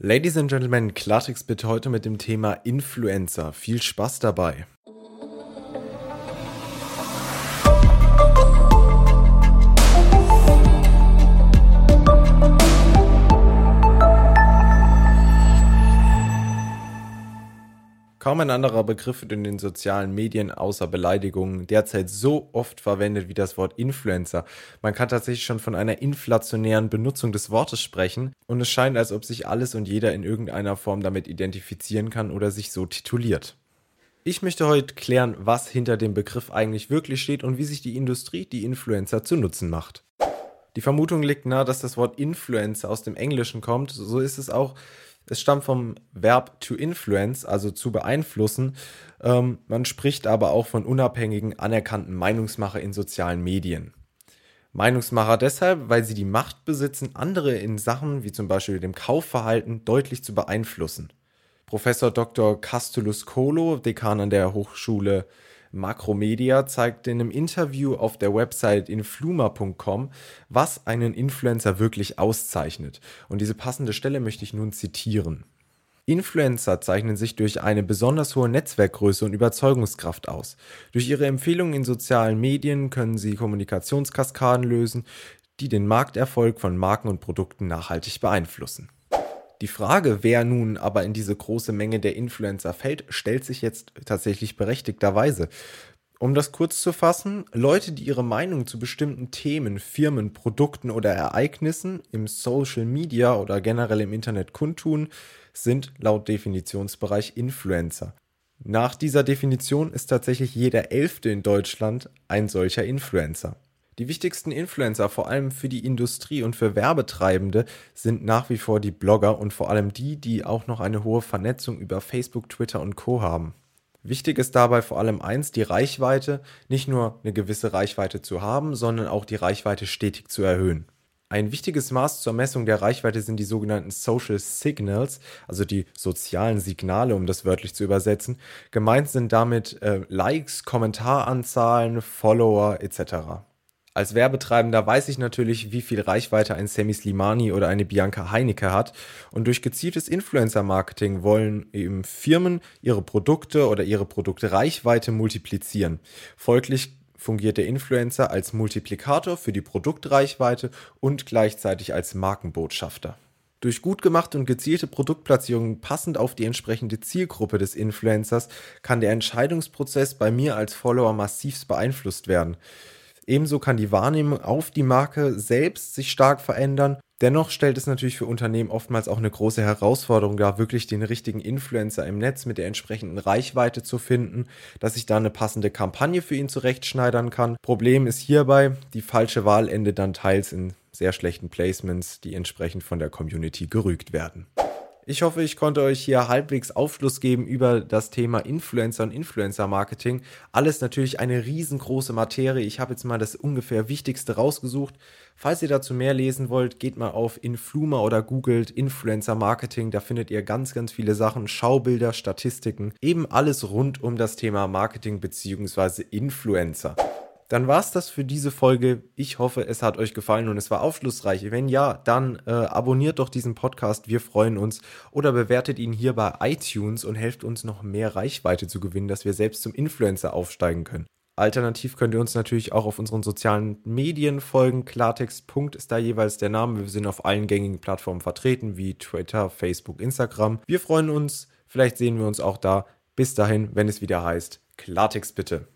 Ladies and Gentlemen, Klartext bitte heute mit dem Thema Influencer. Viel Spaß dabei. Kaum ein anderer Begriff wird in den sozialen Medien außer Beleidigungen derzeit so oft verwendet wie das Wort Influencer. Man kann tatsächlich schon von einer inflationären Benutzung des Wortes sprechen und es scheint, als ob sich alles und jeder in irgendeiner Form damit identifizieren kann oder sich so tituliert. Ich möchte heute klären, was hinter dem Begriff eigentlich wirklich steht und wie sich die Industrie die Influencer zu Nutzen macht. Die Vermutung liegt nahe, dass das Wort Influencer aus dem Englischen kommt. So ist es auch es stammt vom Verb to influence, also zu beeinflussen. Ähm, man spricht aber auch von unabhängigen, anerkannten Meinungsmacher in sozialen Medien. Meinungsmacher deshalb, weil sie die Macht besitzen, andere in Sachen wie zum Beispiel dem Kaufverhalten deutlich zu beeinflussen. Professor Dr. Castulus Kolo, Dekan an der Hochschule Makromedia zeigt in einem Interview auf der Website influma.com, was einen Influencer wirklich auszeichnet. Und diese passende Stelle möchte ich nun zitieren. Influencer zeichnen sich durch eine besonders hohe Netzwerkgröße und Überzeugungskraft aus. Durch ihre Empfehlungen in sozialen Medien können sie Kommunikationskaskaden lösen, die den Markterfolg von Marken und Produkten nachhaltig beeinflussen. Die Frage, wer nun aber in diese große Menge der Influencer fällt, stellt sich jetzt tatsächlich berechtigterweise. Um das kurz zu fassen, Leute, die ihre Meinung zu bestimmten Themen, Firmen, Produkten oder Ereignissen im Social Media oder generell im Internet kundtun, sind laut Definitionsbereich Influencer. Nach dieser Definition ist tatsächlich jeder Elfte in Deutschland ein solcher Influencer. Die wichtigsten Influencer, vor allem für die Industrie und für Werbetreibende, sind nach wie vor die Blogger und vor allem die, die auch noch eine hohe Vernetzung über Facebook, Twitter und Co haben. Wichtig ist dabei vor allem eins, die Reichweite, nicht nur eine gewisse Reichweite zu haben, sondern auch die Reichweite stetig zu erhöhen. Ein wichtiges Maß zur Messung der Reichweite sind die sogenannten Social Signals, also die sozialen Signale, um das wörtlich zu übersetzen. Gemeint sind damit äh, Likes, Kommentaranzahlen, Follower etc. Als Werbetreibender weiß ich natürlich, wie viel Reichweite ein Sammy Slimani oder eine Bianca Heinecke hat. Und durch gezieltes Influencer-Marketing wollen eben Firmen ihre Produkte oder ihre Produktreichweite multiplizieren. Folglich fungiert der Influencer als Multiplikator für die Produktreichweite und gleichzeitig als Markenbotschafter. Durch gut gemachte und gezielte Produktplatzierungen passend auf die entsprechende Zielgruppe des Influencers kann der Entscheidungsprozess bei mir als Follower massivst beeinflusst werden. Ebenso kann die Wahrnehmung auf die Marke selbst sich stark verändern. Dennoch stellt es natürlich für Unternehmen oftmals auch eine große Herausforderung dar, wirklich den richtigen Influencer im Netz mit der entsprechenden Reichweite zu finden, dass ich da eine passende Kampagne für ihn zurechtschneidern kann. Problem ist hierbei, die falsche Wahl endet dann teils in sehr schlechten Placements, die entsprechend von der Community gerügt werden. Ich hoffe, ich konnte euch hier halbwegs Aufschluss geben über das Thema Influencer und Influencer-Marketing. Alles natürlich eine riesengroße Materie. Ich habe jetzt mal das ungefähr Wichtigste rausgesucht. Falls ihr dazu mehr lesen wollt, geht mal auf Influma oder googelt Influencer-Marketing. Da findet ihr ganz, ganz viele Sachen, Schaubilder, Statistiken, eben alles rund um das Thema Marketing bzw. Influencer. Dann war es das für diese Folge. Ich hoffe, es hat euch gefallen und es war aufschlussreich. Wenn ja, dann äh, abonniert doch diesen Podcast. Wir freuen uns. Oder bewertet ihn hier bei iTunes und helft uns noch mehr Reichweite zu gewinnen, dass wir selbst zum Influencer aufsteigen können. Alternativ könnt ihr uns natürlich auch auf unseren sozialen Medien folgen. Klartext. ist da jeweils der Name. Wir sind auf allen gängigen Plattformen vertreten, wie Twitter, Facebook, Instagram. Wir freuen uns. Vielleicht sehen wir uns auch da. Bis dahin, wenn es wieder heißt, Klartext bitte.